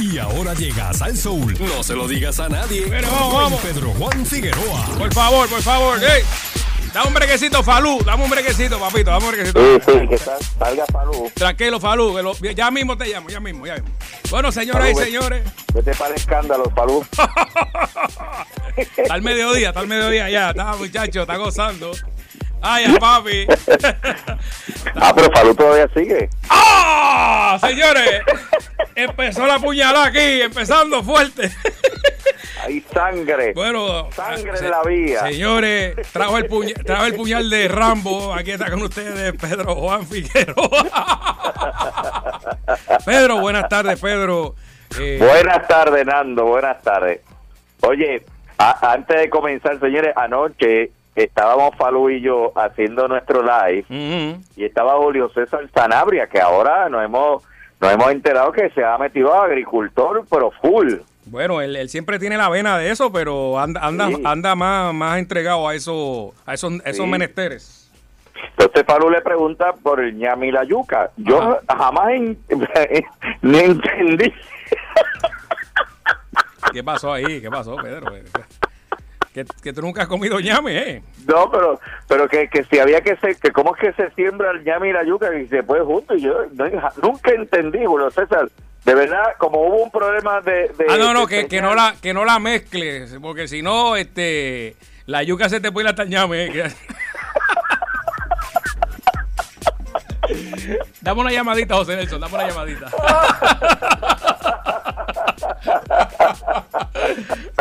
Y ahora llega Sal Soul. No se lo digas a nadie. Pero vamos, vamos. Pedro Juan Figueroa. Por favor, por favor. ey. Dame un brequecito, Falú. Dame un brequecito, papito. Dame un brequecito. Sí, sí, que sal- salga Falú. Tranquilo, Falú. que lo- ya mismo te llamo, ya mismo, ya mismo. Bueno, señoras y Falú, señores. Vete para el escándalo, Falú. Está al mediodía, está al mediodía ya. Está, muchacho, está gozando. Ay, ay, papi. Ah, pero Falú todavía sigue. ¡Ah! Señores, empezó la puñalada aquí, empezando fuerte. Hay sangre. Bueno, Sangre en la vía. Señores, trajo el, puñal, trajo el puñal de Rambo. Aquí está con ustedes Pedro Juan Figueroa. Pedro, buenas tardes, Pedro. Eh, Buenas tardes, Nando. Buenas tardes. Oye, a- antes de comenzar, señores, anoche estábamos Falú y yo haciendo nuestro live y estaba Julio César Sanabria, que ahora nos hemos, nos hemos enterado que se ha metido a agricultor, pero full. Bueno, él, él siempre tiene la vena de eso, pero anda, anda, Sí. anda más, más entregado a eso, a esos, esos menesteres. Entonces Falú le pregunta por el ñami y la yuca. Yo jamás en- ni entendí. ¿Qué pasó ahí? ¿Qué pasó, Pedro? Que, que tú nunca has comido ñame, ¿eh? No, pero pero que, que si había que se, que cómo es que se siembra el ñame y la yuca y se puede juntos. Y yo no- nunca entendí, Julio César. De verdad, como hubo un problema de... de- Ah, no, no, que, que no la que no la mezcles, porque si no, este, la yuca se te puede ir hasta el ñame. ¿eh? Dame una llamadita, José Nelson, dame una llamadita.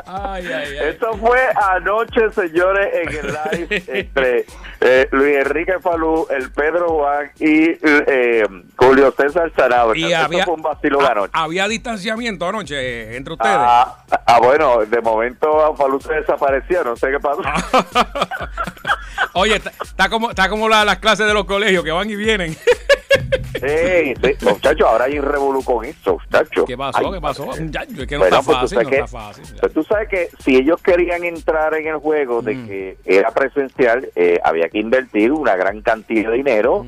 Ay, ay, ay. Esto fue anoche, señores, en el live entre eh, Luis Enrique Falú, el Pedro Juan y eh, Julio César Sanabria. Y había, fue un vacilo de ah, anoche. había distanciamiento anoche eh, entre ustedes. Ah, ah, bueno, de momento Falú se desapareció, no sé qué pasó. Oye, está, está como, está como la- las clases de los colegios que van y vienen. Sí, sí, muchachos, ahora hay un revolú con eso, muchachos. ¿Qué pasó? Ay, ¿Qué pasó? Muchacho, es que no Bueno, está pues tú fácil, sabes no que- está fácil. pues tú sabes que si ellos querían entrar en el juego de Mm. que era presencial, eh, había que invertir una gran cantidad de dinero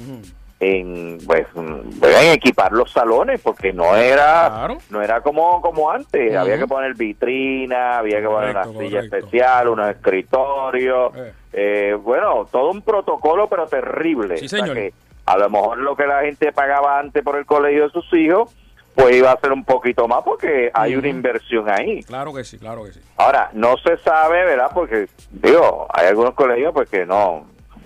en pues mm, en equipar los salones porque no era Claro. no era como como antes había que poner vitrina había que poner Correcto, una silla correcto. especial unos escritorios Eh. eh, bueno todo un protocolo pero terrible Sí, O sea señor. que a lo mejor lo que la gente pagaba antes por el colegio de sus hijos pues iba a ser un poquito más porque hay una inversión ahí Claro que sí, claro que sí. Ahora, no se sabe, ¿verdad? Porque, digo, hay algunos colegios pues que no,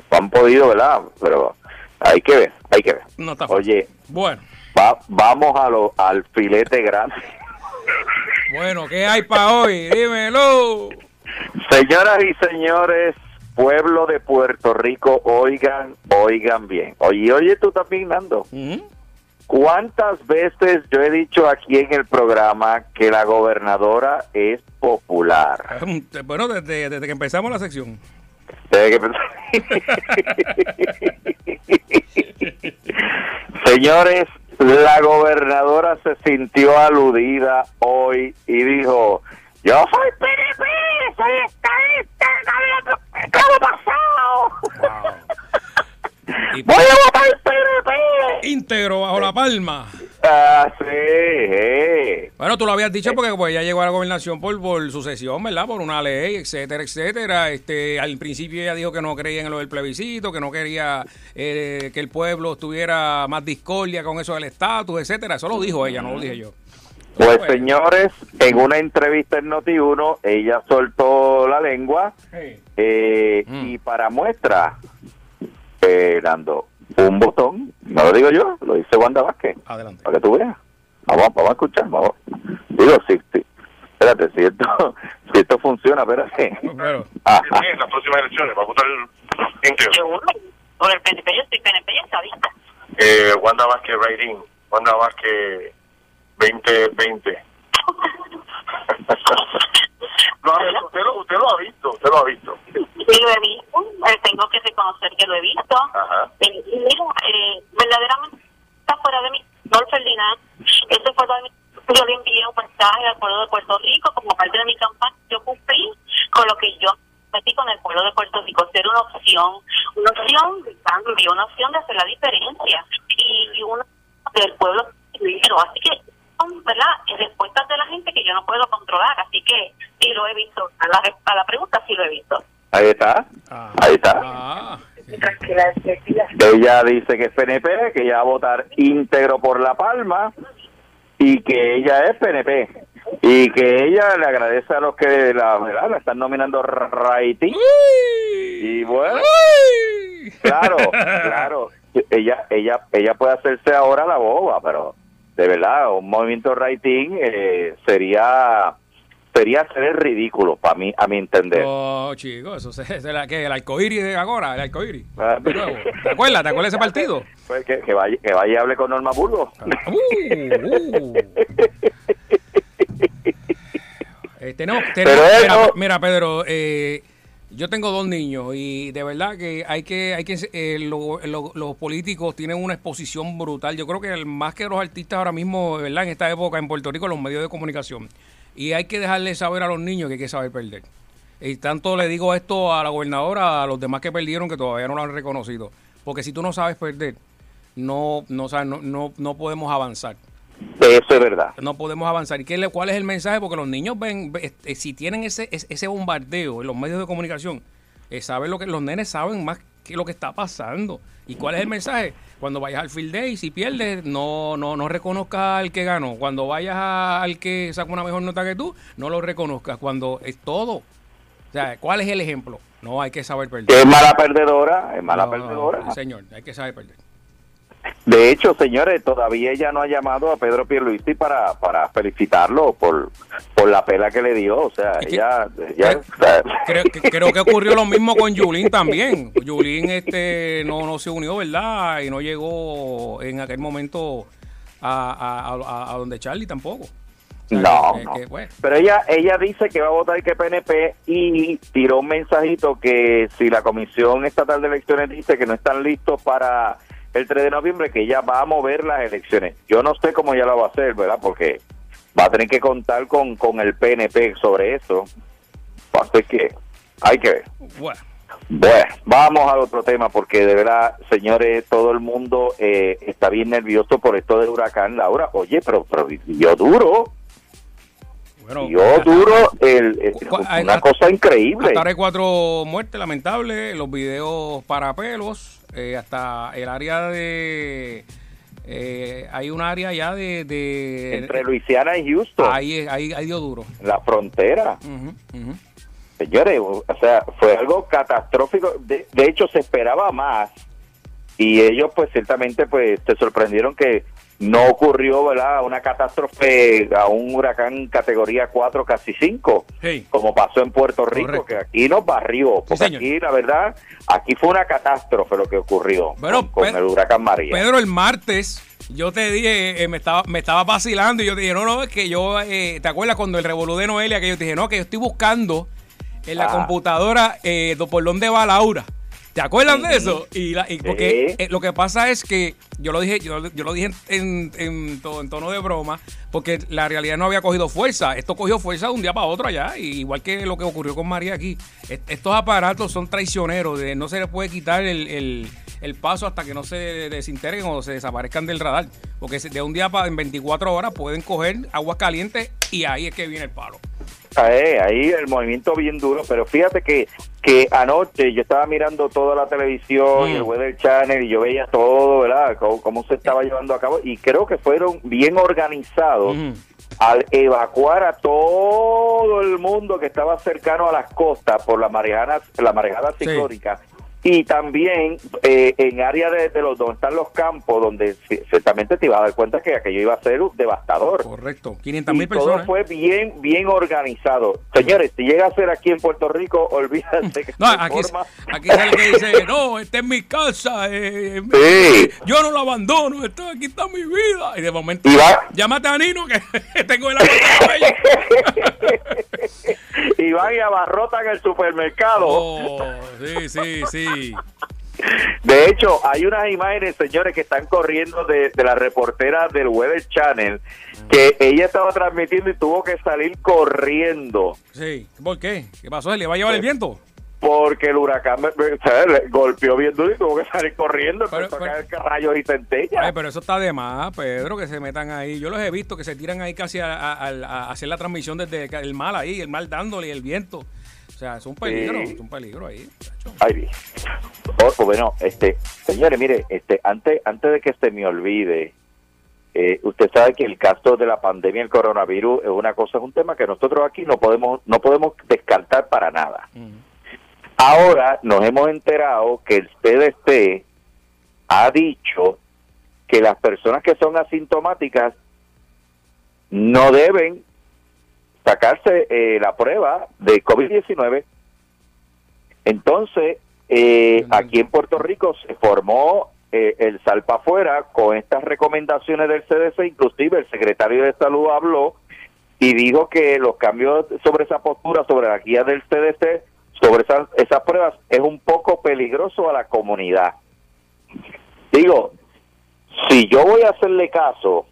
no han podido, ¿verdad? Pero hay que ver, hay que ver. No está. Oye, Bueno, va- vamos a lo, al filete grande. bueno, ¿qué hay para hoy? Dímelo. Señoras y señores, pueblo de Puerto Rico, oigan, oigan bien. Oye, oye tú también, Nando. Ujú. ¿Cuántas veces yo he dicho aquí en el programa que la gobernadora es popular? Bueno, desde, desde que empezamos la sección. Desde que- Señores, la gobernadora se sintió aludida hoy y dijo, yo soy PNP, soy estadista, ¿qué ha pasado? Y Voy a votar PNP. íntegro bajo la palma. Ah, sí, eh. Bueno, tú lo habías dicho porque pues ya llegó a la gobernación por, por sucesión, ¿verdad? Por una ley, etcétera, etcétera. Este, al principio ella dijo que no creía en lo del plebiscito, que no quería eh, que el pueblo tuviera más discordia con eso del estatus, etcétera. Eso lo dijo ella, no lo dije yo. Pues Bueno. señores, en una entrevista en Noti1, ella soltó la lengua Eh, Mm. Y para muestra, eh, dando un botón, no lo digo yo, lo dice Wanda Vázquez, Adelante. para que tú veas. Vamos, vamos a escuchar, vamos. Digo, sí, sí. Espérate, si esto, si esto funciona, espérate. Pero, Ajá. en las próximas elecciones va a votar íntegro. Seguro. Por el PNP, yo soy PNP y estadista. Eh, Wanda Vázquez Raidín, Wanda Vázquez 2020. Lo ha visto, usted, lo, usted lo ha visto, usted lo ha visto. Sí, lo he visto. eh, tengo que reconocer que lo he visto. Ajá. Eh, y mira, eh, verdaderamente está fuera de mi Don Ferdinand. Ese fue lo yo le envié un mensaje al pueblo de Puerto Rico como parte de mi campaña. Yo cumplí con lo que yo metí con el pueblo de Puerto Rico, ser una opción, una opción de cambio, una opción de hacer la diferencia y, y una del pueblo primero. Así que, ¿verdad? respuestas de la gente que yo no puedo controlar, así que sí lo he visto. A la, a la pregunta sí lo he visto. Ahí está. Ah. Ahí está. Ah, Ella dice que es PNP, que ella va a votar íntegro por La Palma y que ella es PNP. Y que ella le agradece a los que la, ¿verdad? la están nominando rating. Y bueno, uy. claro, claro. Ella, ella, ella puede hacerse ahora la boba, pero de verdad, un movimiento rating eh, sería sería ser el ridículo para mí, a mi entender. Oh, chico, eso es, la, que el arcoíris de ahora, el arcoíris. Ah. ¿Te acuerdas? ¿Te acuerdas de ese partido? Pues que, que vaya, que vaya y hable con Norma Burgos. Uh, uh. Eh, tenemos, mira, mira, Pedro, eh, yo tengo dos niños y de verdad que hay que, hay que eh, lo- lo- los políticos tienen una exposición brutal. Yo creo que más que los artistas ahora mismo, verdad, en esta época en Puerto Rico, los medios de comunicación. Y hay que dejarle saber a los niños que hay que saber perder. Y tanto le digo esto a la gobernadora, a los demás que perdieron, que todavía no lo han reconocido. Porque si tú no sabes perder, no, no, no, no, no podemos avanzar Eso es verdad. no podemos avanzar. ¿Y qué, cuál es el mensaje? Porque los niños ven, ve- este, si tienen ese, ese bombardeo en los medios de comunicación, eh, saben lo que los nenes saben más que lo que está pasando. ¿Y cuál es el mensaje? Cuando vayas al field day, si pierdes, no, no, no reconozcas al que ganó. Cuando vayas a- al que saca una mejor nota que tú, no lo reconozcas. Cuando es todo. O sea, ¿cuál es el ejemplo? No, hay que saber perder. Es mala perdedora, es mala No, no, perdedora. señor, hay que saber perder. De hecho, señores, todavía ella no ha llamado a Pedro Pierluisi para, para felicitarlo por, por la pela que le dio. O sea, Es que- ella... creo que, creo que ocurrió lo mismo con Yulín también. Yulín este, no, no se unió, ¿verdad? Y no llegó en aquel momento a, a, a- a donde Charlie tampoco. O sea, no, que- no. que, pues, Pero ella ella dice que va a votar que PNP y tiró un mensajito que si la Comisión Estatal de Elecciones dice que no están listos para el 3 de noviembre, que ella va a mover las elecciones. Yo no sé cómo ella lo va a hacer, ¿verdad? Porque va a tener que contar con, con el PNP sobre eso. Así que hay que ver. bueno. Bueno, vamos al otro tema porque de verdad, señores, todo el mundo eh, está bien nervioso por esto del huracán Laura. Oye, pero, pero dio duro, Bueno, dio duro, el, una cosa increíble. Hasta ahora hay cuatro muertes lamentables, los videos para pelos, eh, hasta el área de... eh, hay un área ya de... de Entre Luisiana y Houston, ahí, ahí, ahí dio duro. la frontera. Ujú. Señores, o sea, fue algo catastrófico. De, de hecho, se esperaba más y ellos, pues, ciertamente, pues, se sorprendieron que no ocurrió, ¿verdad? Una catástrofe a un huracán categoría 4, casi 5, Sí. como pasó en Puerto Rico, Correcto. que aquí nos barrió. Porque aquí, la verdad, aquí fue una catástrofe lo que ocurrió Bueno, con, el huracán María. Pedro, el martes yo te dije, eh, me estaba me estaba vacilando y yo te dije, no, no, es que yo, eh, ¿te acuerdas cuando el revolú de Noelia que yo te dije, no, que yo estoy buscando en la Ah. computadora eh, por dónde va Laura? ¿Te acuerdas de eso? Y, la- y porque eh, lo que pasa es que yo lo dije, yo, yo lo dije en, en, to- en tono de broma, porque la realidad no había cogido fuerza. Esto cogió fuerza de un día para otro allá, y igual que lo que ocurrió con María aquí. Est- Estos aparatos son traicioneros, de, no se les puede quitar el, el- el paso hasta que no se desintegren o se desaparezcan del radar. Porque de un día para en 24 horas pueden coger aguas calientes y ahí es que viene el palo. Ahí, ahí el movimiento bien duro, pero fíjate que, que anoche yo estaba mirando toda la televisión y el Mm. Weather Channel y yo veía todo, ¿verdad? Cómo, cómo se estaba llevando a cabo y creo que fueron bien organizados Ujú. al evacuar a todo el mundo que estaba cercano a las costas por la marejada, la marejada Sí. Y también eh, en área de, de los donde están los campos donde ci- ciertamente te ibas a dar cuenta que aquello iba a ser devastador Correcto. 500 y mil todo personas. fue bien bien organizado. Señores, si llega a ser aquí en Puerto Rico, olvídate que No, aquí, forma. aquí sale que dice, no, esta es mi casa, eh, Sí. yo no la abandono, esto, aquí está mi vida. Y de momento, Y llámate a Nino que tengo el agua y van y abarrotan el supermercado. Oh, sí, sí, sí. De hecho, hay unas imágenes, señores, que están corriendo de, de la reportera del Weather Channel, que ella estaba transmitiendo y tuvo que salir corriendo. Sí, ¿por qué? ¿Qué pasó? ¿Le va a llevar el viento? porque el huracán golpeó bien duro y tuvo que salir corriendo, Pero- empezó pero- a caer rayos y centellas. Ay, pero eso está de más, Pedro, que se metan ahí. Yo los he visto que se tiran ahí casi a, a- hacer la transmisión desde el mal ahí, el mal dándole y el viento. O sea, es un peligro, Sí. es un peligro ahí. Ay, bien. Oh, bueno, este, señores, mire, este, antes, antes de que se me olvide, eh, usted sabe que el caso de la pandemia del coronavirus es una cosa, es un tema que nosotros aquí no podemos, no podemos descartar para nada. Ahora nos hemos enterado que el CDC ha dicho que las personas que son asintomáticas no deben sacarse eh, la prueba de COVID-19. Entonces, eh, aquí en Puerto Rico se formó eh, el salpa afuera con estas recomendaciones del CDC, inclusive el secretario de Salud habló y dijo que los cambios sobre esa postura, sobre la guía del CDC, sobre esas, esas pruebas, es un poco peligroso a la comunidad. Digo, si yo voy a hacerle caso,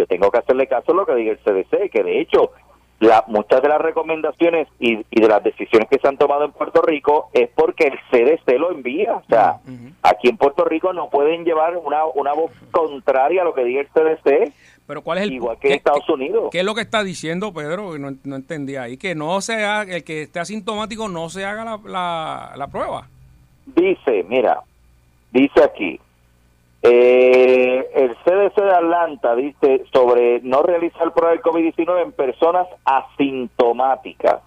yo tengo que hacerle caso a lo que diga el CDC, que de hecho la, muchas de las recomendaciones y, y de las decisiones que se han tomado en Puerto Rico es porque el CDC lo envía. O sea, aquí en Puerto Rico no pueden llevar una, una voz contraria a lo que diga el CDC, Pero ¿cuál es el igual que en Estados Unidos. ¿Qué es lo que está diciendo Pedro? No, no entendí ahí. Que no se haga, el que esté asintomático no se haga la, la, la prueba. Dice, mira, dice aquí, eh, el CDC de Atlanta dice sobre no realizar prueba del COVID-19 en personas asintomáticas.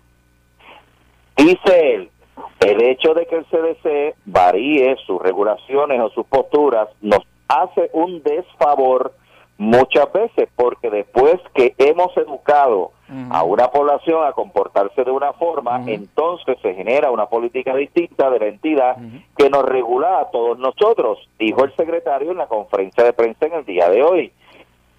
Dice él, el hecho de que el CDC varíe sus regulaciones o sus posturas nos hace un desfavor muchas veces porque después que hemos educado a una población a comportarse de una forma, entonces se genera una política distinta de la entidad que nos regula a todos nosotros, dijo el secretario en la conferencia de prensa en el día de hoy.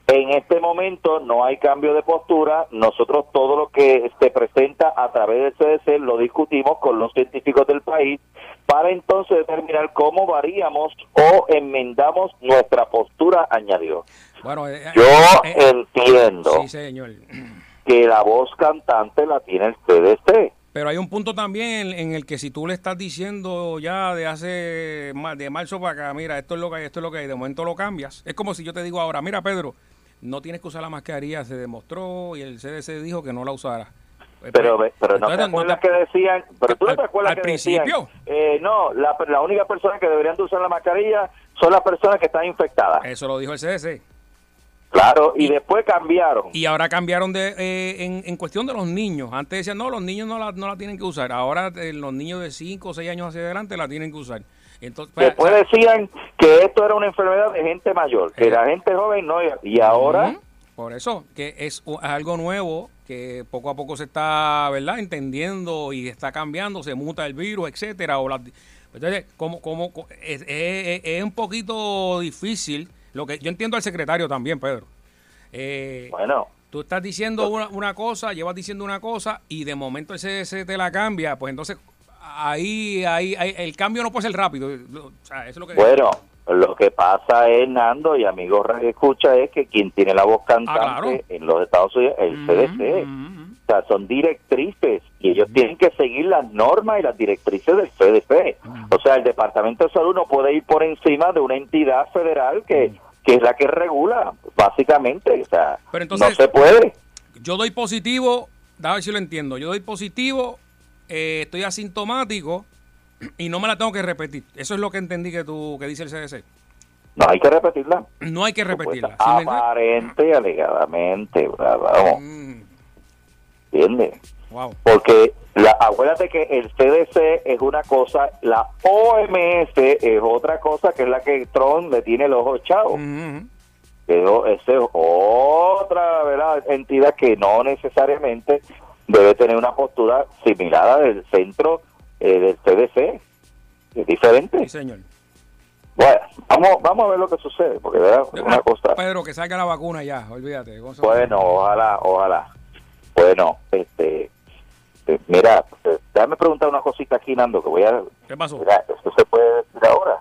En este momento no hay cambio de postura, nosotros todo lo que se presenta a través del CDC lo discutimos con los científicos del país para entonces determinar cómo varíamos o enmendamos nuestra postura, añadió. Bueno, eh, Yo eh, entiendo sí, señor. que la voz cantante la tiene el CDC. Pero hay un punto también en, el que si tú le estás diciendo ya de hace de marzo para acá, mira, esto es lo que hay, esto es lo que hay, de momento lo cambias. Es como si yo te digo ahora, mira, Pedro, no tienes que usar la mascarilla, se demostró y el CDC dijo que no la usara. Pero, pues, pero no te entonces, acuerdas te- que decían, pero tú no Al- te acuerdas al que decían, principio. eh, no, la, la única persona que deberían de usar la mascarilla son las personas que están infectadas. Eso lo dijo el CDC. Claro, y después cambiaron. Y ahora cambiaron de eh, en, en cuestión de los niños. Antes decían, no, los niños no la, no la tienen que usar. Ahora eh, los niños de 5 o 6 años hacia adelante la tienen que usar. Entonces, pues, Después o sea, decían que esto era una enfermedad de gente mayor, que Eh. la gente joven no. Y ahora. Por eso, que es algo nuevo que poco a poco se está, ¿verdad?, entendiendo y está cambiando, se muta el virus, etcétera. O las- entonces, como, como, co- es, es- es un poquito difícil. Lo que yo entiendo al secretario también, Pedro. Eh, bueno, Tú estás diciendo una, una cosa, llevas diciendo una cosa y de momento el CDC te la cambia, pues entonces ahí, ahí, ahí el cambio no puede ser rápido. O sea, eso es lo que bueno, lo que pasa es, Nando y amigos escucha, es que quien tiene la voz cantante Ah, claro. en los Estados Unidos es el CDC. O sea, son directrices y ellos tienen que seguir las normas y las directrices del CDC. O sea, el Departamento de Salud no puede ir por encima de una entidad federal que, que es la que regula, básicamente. O sea, Pero entonces- no se puede. Yo doy positivo, a ver si lo entiendo. Yo doy positivo, eh, estoy asintomático y no me la tengo que repetir. Eso es lo que entendí que tú que dice el CDC. No hay que repetirla. No hay que repetirla. Aparente y alegadamente, vamos, Mm, wow. Porque la, acuérdate que el CDC es una cosa, la OMS es otra cosa que es la que Trump le tiene el ojo echado. Ujú. Pero esa es otra ¿verdad? entidad que no necesariamente debe tener una postura similar a del centro eh, del CDC. Es diferente. Sí, señor. Bueno, vamos, vamos a ver lo que sucede, porque ¿verdad? una cosa. Pedro, que salga la vacuna ya, olvídate. Gonzalo. Bueno, ojalá, ojalá. Bueno, este, eh, mira, eh, déjame preguntar una cosita aquí, Nando, que voy a... ¿Qué pasó? Mira, esto se puede decir ahora.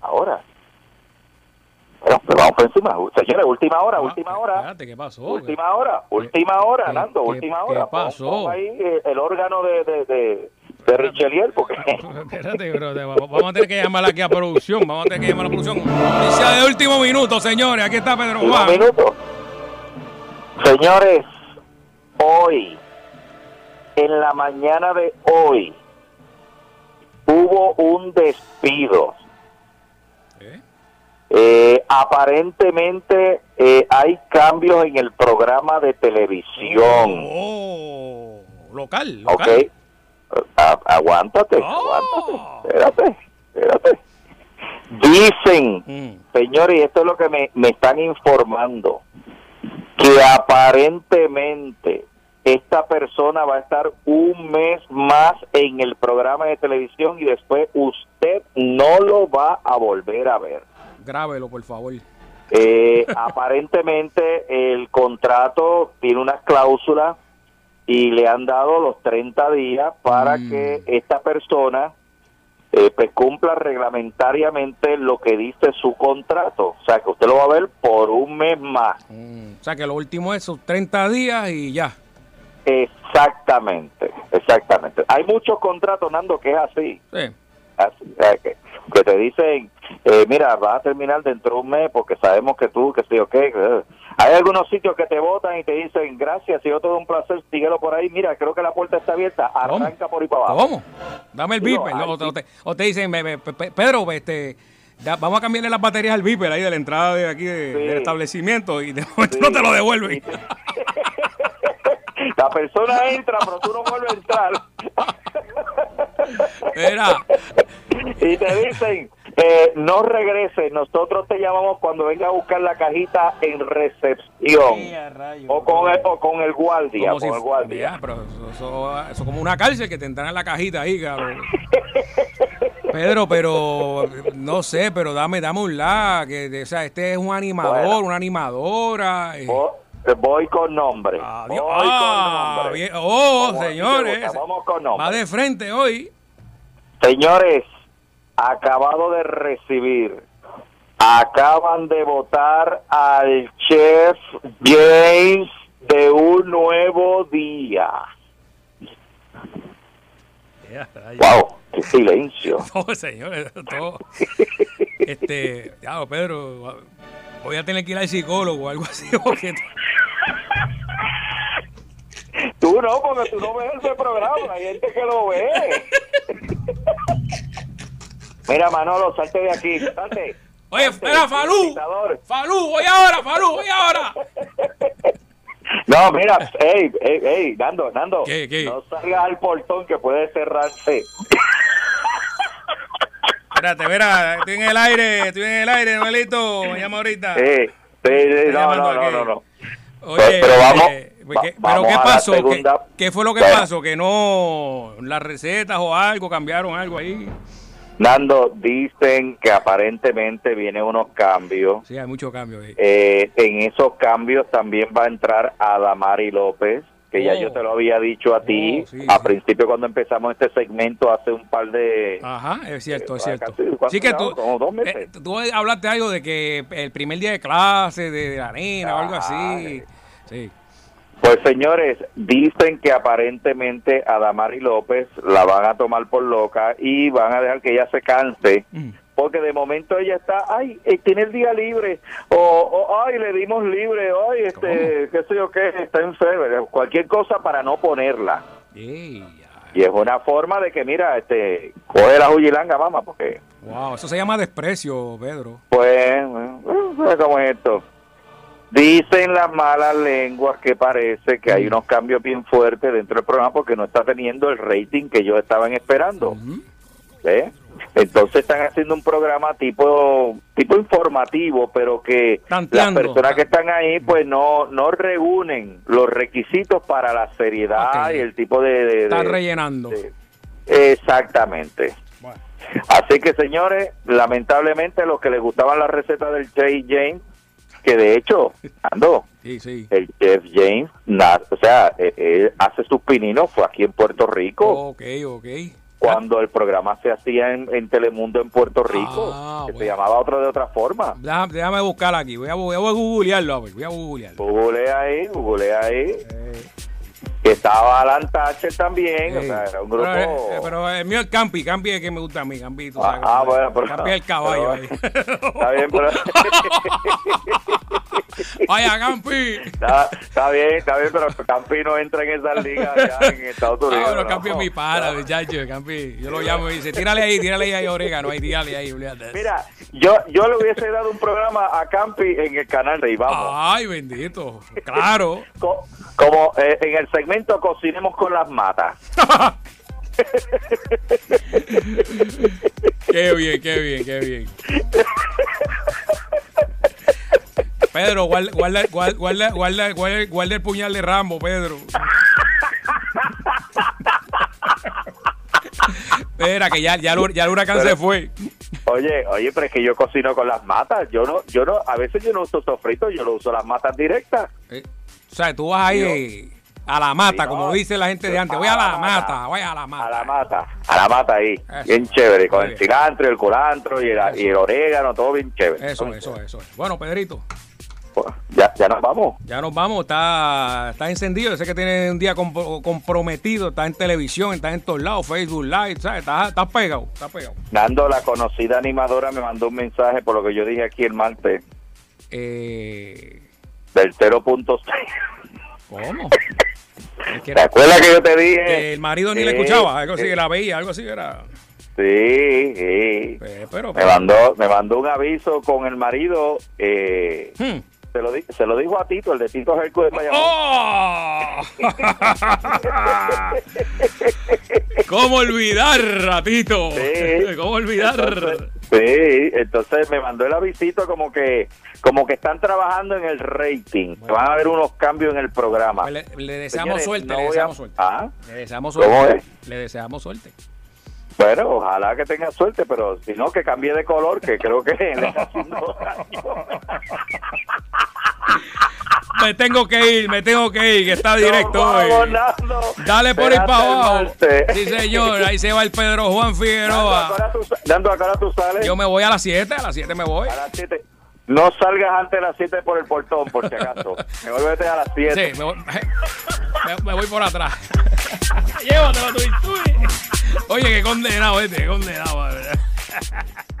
Ahora. Bueno, pues vamos por encima. Señores, última hora, Ah, última hora. Espérate, ¿qué pasó? Última hora, última hora, qué- Nando, qué- última qué hora. Pon- pasó? pon ahí eh, el órgano de, de, de, de Richelieu, porque Espérate, bro, te- vamos a tener que llamar aquí a producción. Vamos a tener que llamar a producción. Noticia de último minuto, señores. Aquí está Pedro Juan. minuto. Señores, hoy, en la mañana de hoy, hubo un despido. ¿Eh? Eh, aparentemente eh, hay cambios en el programa de televisión. Oh, local, local. A- aguántate, Oh. aguántate. Espérate, espérate. Dicen, Mm. señores, y esto es lo que me, me están informando, que aparentemente esta persona va a estar un mes más en el programa de televisión y después usted no lo va a volver a ver. Grábelo, por favor. Eh, aparentemente el contrato tiene unas cláusulas y le han dado los 30 días para Mm. que esta persona eh, pues cumpla reglamentariamente lo que dice su contrato. O sea, que usted lo va a ver por un mes más. Mm, O sea que lo último es sus 30 días y ya. Exactamente, exactamente. Hay muchos contratos, Nando, que es así. Sí. Así, o sea, que, que te dicen, eh, mira, vas a terminar dentro de un mes porque sabemos que tú, que sí o qué. Hay algunos sitios que te votan y te dicen, gracias, y yo todo un placer, síguelo por ahí. Mira, creo que la puerta está abierta, ¿Cómo? arranca por ahí para abajo. ¿Cómo? Dame el ay, o, te- o dicen, Pedro, este, ya, vamos a cambiarle las baterías al beeper ahí de la entrada de aquí de- Sí. del establecimiento y de momento Sí. no te lo devuelven. La persona entra, pero tú no vuelves a entrar. Mira, y te dicen, eh, no regreses, nosotros te llamamos cuando venga a buscar la cajita en recepción. O con el, o con el guardia, como con si el guardia. Ya, pero eso, eso, eso como una cárcel que te entran en la cajita ahí, cabrón. Pedro, pero no sé, pero dame, dame un la, que o sea, este es un animador, Bueno. una animadora. eh. Voy, voy con nombre. Adiós. Voy Ah, con nombre. bien. Oh, Como señores. Vamos con nombre. Va de frente hoy. Señores, acabado de recibir, acaban de votar al chef James de un nuevo día. Rayos. Wow, qué silencio. No, señores, todo. Este, ya, Pedro, voy a tener que ir al psicólogo o algo así. Porque Tú no, porque tú no ves ese programa, hay gente que lo ve. Mira, Manolo, salte de aquí, salte. Oye, espera, Falú. Falú, voy ahora, Falú, voy ahora. No, mira, hey, hey, hey, Nando, Nando, ¿Qué, qué? no salgas al portón que puede cerrarse. Espérate, mira, estoy en el aire, estoy en el aire, Noelito, me llama ahorita. Sí, sí, sí, no, no, no, no, no. Oye, pero vamos, eh, va- ¿qué- pero ¿qué pasó? ¿Qué, segunda. qué fue lo que pasó? Que no, las recetas o algo, cambiaron algo ahí. Nando, dicen que aparentemente vienen unos cambios. Sí, hay mucho cambio ahí. Eh, en esos cambios también va a entrar Adamari López, que ya Oh. yo te lo había dicho a ti Oh, sí, a sí. principio cuando empezamos este segmento hace un par de... Ajá, es cierto, es Eh, cierto. casi- ¿cuánto Sí que tú, llevamos? Como dos meses. eh, tú hablaste algo de que el primer día de clase de, de la nena o algo así. Sí. Pues señores, dicen que aparentemente Adamari López la van a tomar por loca y van a dejar que ella se canse. Mm. Porque de momento ella está, ay, eh, tiene el día libre, o, o, ay, le dimos libre, ay, este, qué sé yo qué, está enferma, cualquier cosa para no ponerla. Ey. Y es una forma de que, mira, este, coge la huyilanga, mamá, porque, Wow, eso se llama desprecio, Pedro. pues, bueno, ¿sabes cómo es esto? Dicen las malas lenguas que parece que hay unos cambios bien fuertes dentro del programa porque no está teniendo el rating que ellos estaban esperando. ¿eh? Entonces están haciendo un programa tipo tipo informativo, pero que Tanteando. las personas que están ahí pues no no reúnen los requisitos para la seriedad y el tipo de... de- Está de- rellenando. de- exactamente. Bueno. Así que señores, lamentablemente los que les gustaban las recetas del Chef James, que de hecho, ando, Sí, sí. el Chef James, na- o sea, eh, él hace sus pininos, fue aquí en Puerto Rico Ok, ok. cuando el programa se hacía en, en Telemundo en Puerto Rico, Ah, que se llamaba otro de otra forma. Déjame, déjame buscar aquí. Voy a, voy a googlearlo, a ver. Voy a googlearlo. Google ahí, google ahí. Eh, que estaba Alan Thatcher también, o Sí. sea, era un grupo... Pero, eh, pero el mío es Campi, Campi es que me gusta a mí, Campi. tú Ah, sabes, ah, bueno, pero- Campi es el caballo ahí. pero- Está bien, pero... Vaya, Campi. Está, está bien, está bien, pero Campi no entra en esa liga ya en Estados Ah, Unidos. bueno, ¿no? Campi es mi pana, muchacho, Campi. Yo lo llamo y dice, tírale ahí, tírale ahí orégano, ahí, tírale ahí, olvídate. Mira, yo, yo le hubiese dado un programa a Campi en el canal de Vamos. Ay, bendito. Claro. Co- como eh, en el segmento Cocinemos con las matas. Qué bien, qué bien, qué bien. Pedro, guarda, guarda, guarda, guarda, guarda, guarda- el puñal de Rambo, Pedro. Espera, que ya, ya, el, ya el huracán Pero- se fue. Oye, oye, pero es que yo cocino con las matas. Yo no, yo no, a veces yo no uso sofrito, yo lo uso las matas directas. Eh, O sea, tú vas ahí eh, a la mata, Sí, como no. dice la gente de antes. Voy a la mata, voy a la mata. A la mata, a la mata ahí. Eso. Bien chévere, con el cilantro, y el culantro y el, y el orégano, todo bien chévere. Eso, eso, eso. es. Bueno, Pedrito, Pues, Ya, ya nos vamos. ya nos vamos. Está, está encendido. Yo sé que tiene un día compro- comprometido. Está en televisión, está en todos lados, Facebook Live, ¿sabes? Está, está pegado, está pegado. Nando, la conocida animadora, me mandó un mensaje por lo que yo dije aquí el martes Eh, del 0.6. ¿Cómo? Que ¿Te acuerdas que yo te dije? que el marido ni le Sí, escuchaba, algo así, sí. la veía, algo así era. Sí, sí. Eh, pero, Me mandó, me mandó un aviso con el marido. Eh, Hmm. Se, lo di- se lo dijo a Tito, el de Tito Hercules Bayamón. ¡Oh! ¿Cómo olvidar, ratito? Sí. ¿Cómo olvidar? Entonces, sí, entonces me mandó el avisito como que como que están trabajando en el rating. Van a haber unos cambios en el programa. Pues le, le deseamos Señores, suerte, no le a- deseamos suerte. Ah, Le deseamos ¿Cómo suerte. es? Le deseamos suerte. Bueno, ojalá que tenga suerte, pero si no, que cambie de color, que creo que le está haciendo daño. Me tengo que ir, me tengo que ir, que está directo hoy. Dale por Será para abajo. Sí, señor. Ahí se va el Pedro Juan Nando, ¿a Figueroa. Nando, ¿a hora tú sales? Yo me voy a las 7, a las 7 me voy. A las 7. No salgas antes de las 7 por el portón, por si acaso. Me voy a a las 7. Sí, me voy, me, me voy por atrás. Llévatelo tú, tú. Oye, qué condenado este, qué condenado.